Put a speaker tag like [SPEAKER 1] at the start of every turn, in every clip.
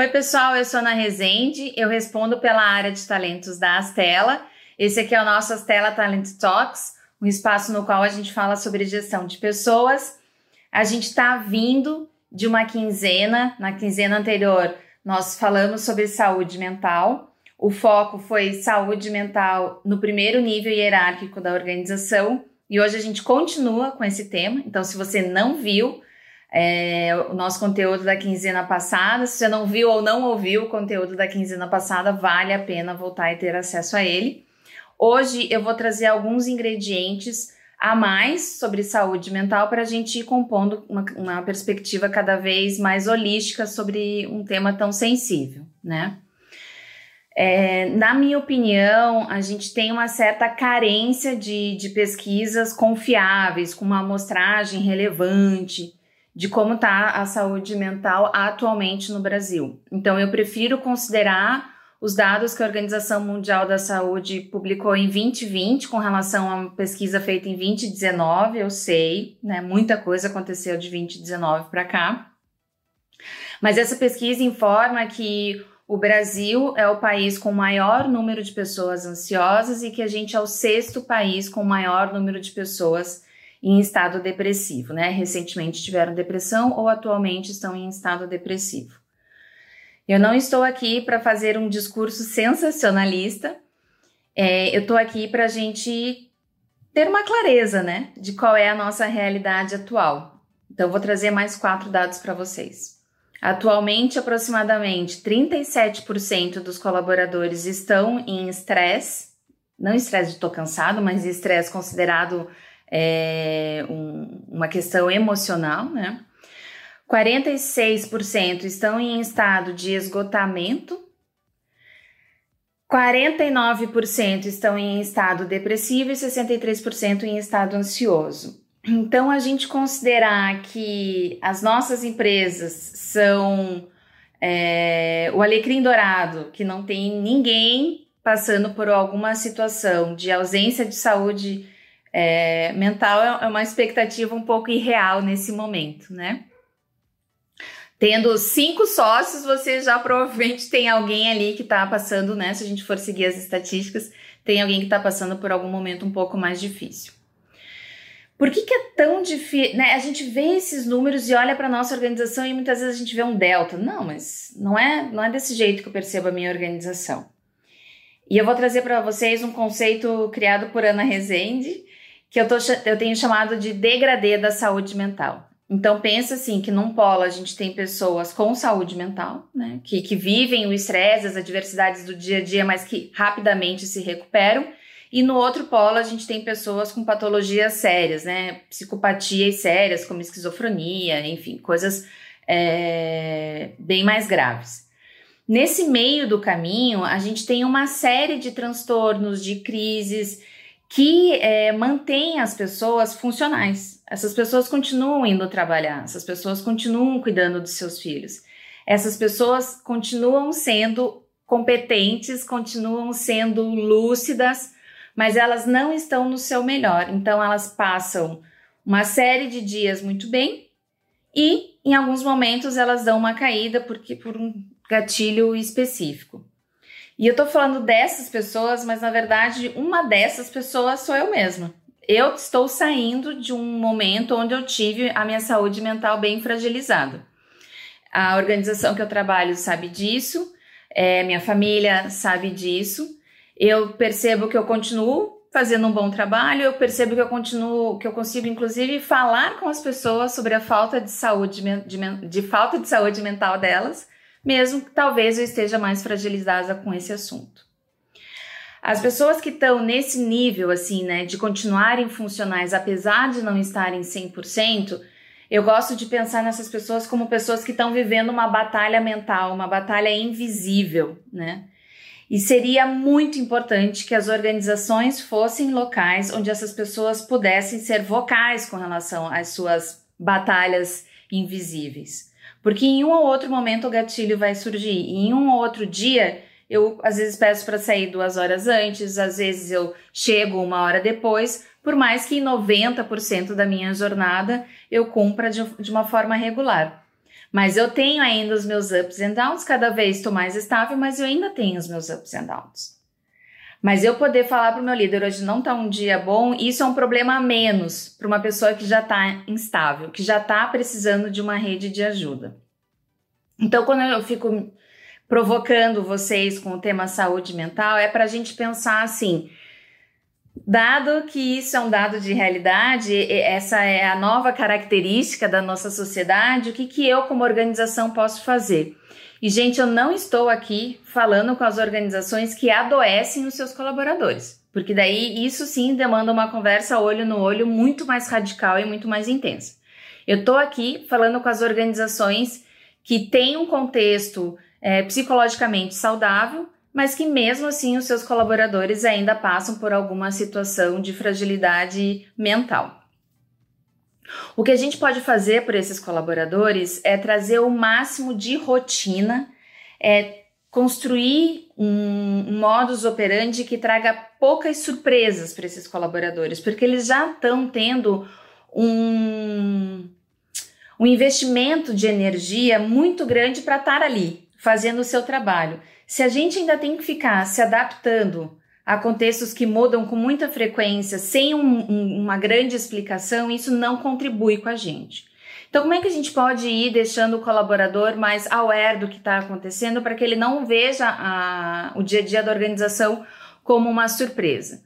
[SPEAKER 1] Oi, pessoal, eu sou Ana Rezende, eu respondo pela área de talentos da Astela. Esse aqui é o nosso Astela Talent Talks, um espaço no qual a gente fala sobre gestão de pessoas. A gente está vindo de uma quinzena, na quinzena anterior nós falamos sobre saúde mental. O foco foi saúde mental no primeiro nível hierárquico da organização e hoje a gente continua com esse tema. Então, se você não viu, é, o nosso conteúdo da quinzena passada. Se você não viu ou não ouviu o conteúdo da quinzena passada, vale a pena voltar e ter acesso a ele. Hoje eu vou trazer alguns ingredientes a mais sobre saúde mental para a gente ir compondo uma, uma, perspectiva cada vez mais holística sobre um tema tão sensível, né? É, na minha opinião, a gente tem uma certa carência de, de pesquisas confiáveis, com uma amostragem relevante, de como está a saúde mental atualmente no Brasil. Então, eu prefiro considerar os dados que a Organização Mundial da Saúde publicou em 2020 com relação a uma pesquisa feita em 2019, eu sei, né? Muita coisa aconteceu de 2019 para cá. Mas essa pesquisa informa que o Brasil é o país com maior número de pessoas ansiosas e que a gente é o sexto país com maior número de pessoas em estado depressivo, né? Recentemente tiveram depressão ou atualmente estão em estado depressivo. Eu não estou aqui para fazer um discurso sensacionalista, é, eu estou aqui para a gente ter uma clareza, né, de qual é a nossa realidade atual. Então, vou trazer mais quatro dados para vocês. Atualmente, aproximadamente 37% dos colaboradores estão em estresse, não estresse de estou cansado, mas estresse considerado é, um, uma questão emocional, né? 46% estão em estado de esgotamento, 49% estão em estado depressivo e 63% em estado ansioso. Então, a gente considerar que as nossas empresas são é, o alecrim dourado, que não tem ninguém passando por alguma situação de ausência de saúde é, mental é, é uma expectativa um pouco irreal nesse momento, né? Tendo cinco sócios, você já provavelmente tem alguém ali que está passando, né? Se a gente for seguir as estatísticas, tem alguém que está passando por algum momento um pouco mais difícil. Por que, que é tão difícil? Né? A gente vê esses números e olha para nossa organização e muitas vezes a gente vê um delta. Não, mas não é, não é desse jeito que eu percebo a minha organização. E eu vou trazer para vocês um conceito criado por Ana Rezende, que eu, tô, eu tenho chamado de degradê da saúde mental. Então pensa assim que num polo a gente tem pessoas com saúde mental, né, que, que vivem o estresse, as adversidades do dia a dia, mas que rapidamente se recuperam. E no outro polo a gente tem pessoas com patologias sérias, né, psicopatias sérias como esquizofrenia, enfim, coisas é, bem mais graves. Nesse meio do caminho, a gente tem uma série de transtornos, de crises, que é, mantém as pessoas funcionais. Essas pessoas continuam indo trabalhar, essas pessoas continuam cuidando dos seus filhos, essas pessoas continuam sendo competentes, continuam sendo lúcidas, mas elas não estão no seu melhor. Então elas passam uma série de dias muito bem e em alguns momentos elas dão uma caída porque por um gatilho específico. E eu tô falando dessas pessoas, mas na verdade uma dessas pessoas sou eu mesma. Eu estou saindo de um momento onde eu tive a minha saúde mental bem fragilizada. A organização que eu trabalho sabe disso, é, minha família sabe disso. Eu percebo que eu continuo fazendo um bom trabalho, eu percebo que eu continuo, que eu consigo inclusive falar com as pessoas sobre a falta de saúde, de, de falta de saúde mental delas mesmo que talvez eu esteja mais fragilizada com esse assunto. As pessoas que estão nesse nível, assim, né, de continuarem funcionais apesar de não estarem 100%, eu gosto de pensar nessas pessoas como pessoas que estão vivendo uma batalha mental, uma batalha invisível, né? E seria muito importante que as organizações fossem locais onde essas pessoas pudessem ser vocais com relação às suas batalhas invisíveis. Porque em um ou outro momento o gatilho vai surgir. E em um ou outro dia, eu às vezes peço para sair duas horas antes, às vezes eu chego uma hora depois, por mais que em 90% da minha jornada eu cumpra de, de uma forma regular. Mas eu tenho ainda os meus ups and downs, cada vez estou mais estável, mas eu ainda tenho os meus ups and downs. Mas eu poder falar para o meu líder hoje não está um dia bom, isso é um problema a menos para uma pessoa que já está instável, que já está precisando de uma rede de ajuda. Então, quando eu fico provocando vocês com o tema saúde mental, é para a gente pensar assim: Dado que isso é um dado de realidade, essa é a nova característica da nossa sociedade, o que, que eu, como organização, posso fazer? E, gente, eu não estou aqui falando com as organizações que adoecem os seus colaboradores, porque daí isso sim demanda uma conversa olho no olho muito mais radical e muito mais intensa. Eu estou aqui falando com as organizações que têm um contexto é, psicologicamente saudável mas que mesmo assim os seus colaboradores ainda passam por alguma situação de fragilidade mental. O que a gente pode fazer por esses colaboradores é trazer o máximo de rotina, é construir um, modus operandi que traga poucas surpresas para esses colaboradores, porque eles já estão tendo um, um investimento de energia muito grande para estar ali, fazendo o seu trabalho. Se a gente ainda tem que ficar se adaptando a contextos que mudam com muita frequência, sem um, um, uma grande explicação, isso não contribui com a gente. Então, como é que a gente pode ir deixando o colaborador mais aware do que está acontecendo para que ele não veja a, o dia a dia da organização como uma surpresa?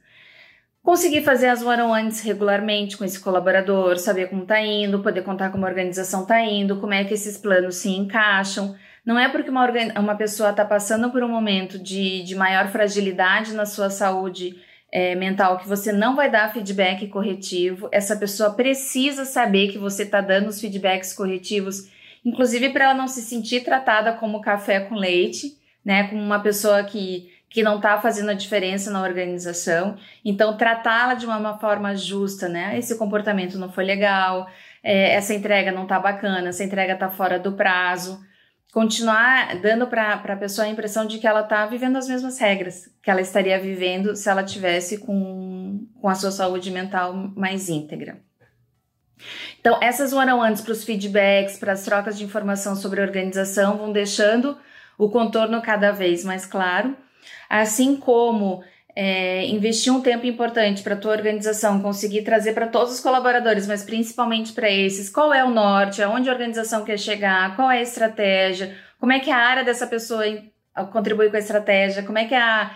[SPEAKER 1] Conseguir fazer as one-on-ones regularmente com esse colaborador, saber como está indo, poder contar como a organização está indo, como é que esses planos se encaixam. Não é porque uma, uma pessoa está passando por um momento de, de maior fragilidade na sua saúde é, mental que você não vai dar feedback corretivo. Essa pessoa precisa saber que você está dando os feedbacks corretivos, inclusive para ela não se sentir tratada como café com leite, né? Como uma pessoa que, que não está fazendo a diferença na organização. Então, tratá-la de uma, forma justa, né? Esse comportamento não foi legal, é, essa entrega não está bacana, essa entrega está fora do prazo continuar dando para a pessoa a impressão de que ela está vivendo as mesmas regras que ela estaria vivendo se ela tivesse com, com a sua saúde mental mais íntegra. Então, essas one-on-ones para os feedbacks, para as trocas de informação sobre organização vão deixando o contorno cada vez mais claro, assim como é, investir um tempo importante para a tua organização conseguir trazer para todos os colaboradores, mas principalmente para esses, qual é o norte, aonde a organização quer chegar, qual é a estratégia, como é que a área dessa pessoa contribui com a estratégia, como é que a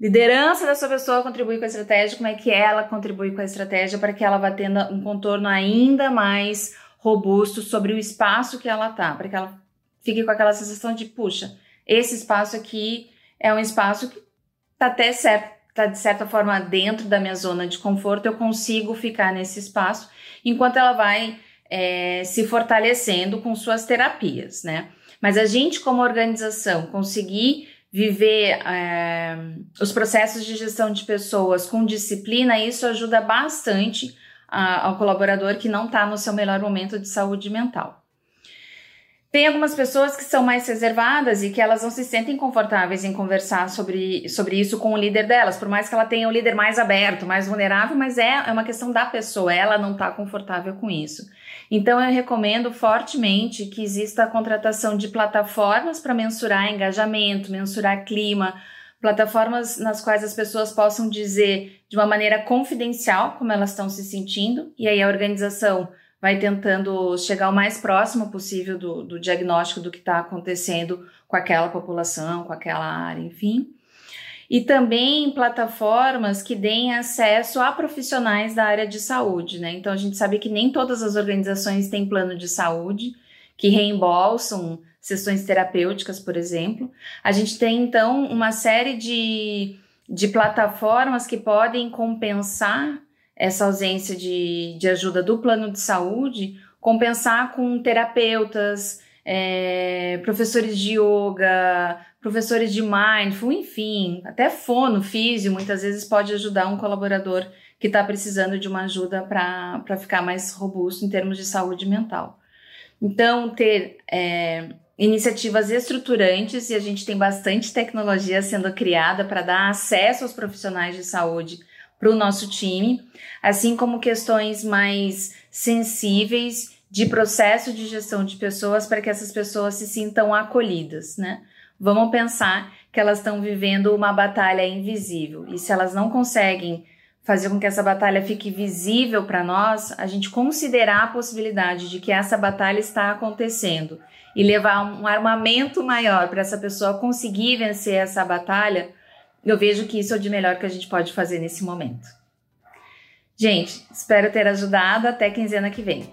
[SPEAKER 1] liderança dessa pessoa contribui com a estratégia, como é que ela contribui com a estratégia para que ela vá tendo um contorno ainda mais robusto sobre o espaço que ela tá, para que ela fique com aquela sensação de, puxa, esse espaço aqui é um espaço que tá até certo, está de certa forma dentro da minha zona de conforto, eu consigo ficar nesse espaço enquanto ela vai é, se fortalecendo com suas terapias, né? Mas a gente, como organização, conseguir viver é, os processos de gestão de pessoas com disciplina, isso ajuda bastante a, ao colaborador que não está no seu melhor momento de saúde mental. Tem algumas pessoas que são mais reservadas e que elas não se sentem confortáveis em conversar sobre, sobre isso com o líder delas, por mais que ela tenha o líder mais aberto, mais vulnerável, mas é, é uma questão da pessoa, ela não está confortável com isso. Então eu recomendo fortemente que exista a contratação de plataformas para mensurar engajamento, mensurar clima, plataformas nas quais as pessoas possam dizer de uma maneira confidencial como elas estão se sentindo, e aí a organização vai tentando chegar o mais próximo possível do, do diagnóstico do que está acontecendo com aquela população, com aquela área, enfim. E também plataformas que deem acesso a profissionais da área de saúde, né? Então a gente sabe que nem todas as organizações têm plano de saúde que reembolsam sessões terapêuticas, por exemplo. A gente tem então uma série de, de plataformas que podem compensar essa ausência de, de ajuda do plano de saúde, compensar com terapeutas, é, professores de yoga, professores de mindful, enfim, até fono, físio, muitas vezes pode ajudar um colaborador que está precisando de uma ajuda para ficar mais robusto em termos de saúde mental. Então, ter é, iniciativas estruturantes, e a gente tem bastante tecnologia sendo criada para dar acesso aos profissionais de saúde para o nosso time, assim como questões mais sensíveis de processo de gestão de pessoas para que essas pessoas se sintam acolhidas, né? Vamos pensar que elas estão vivendo uma batalha invisível e se elas não conseguem fazer com que essa batalha fique visível para nós, a gente considerar a possibilidade de que essa batalha está acontecendo e levar um armamento maior para essa pessoa conseguir vencer essa batalha, eu vejo que isso é o de melhor que a gente pode fazer nesse momento. Gente, espero ter ajudado. Até quinzena que vem.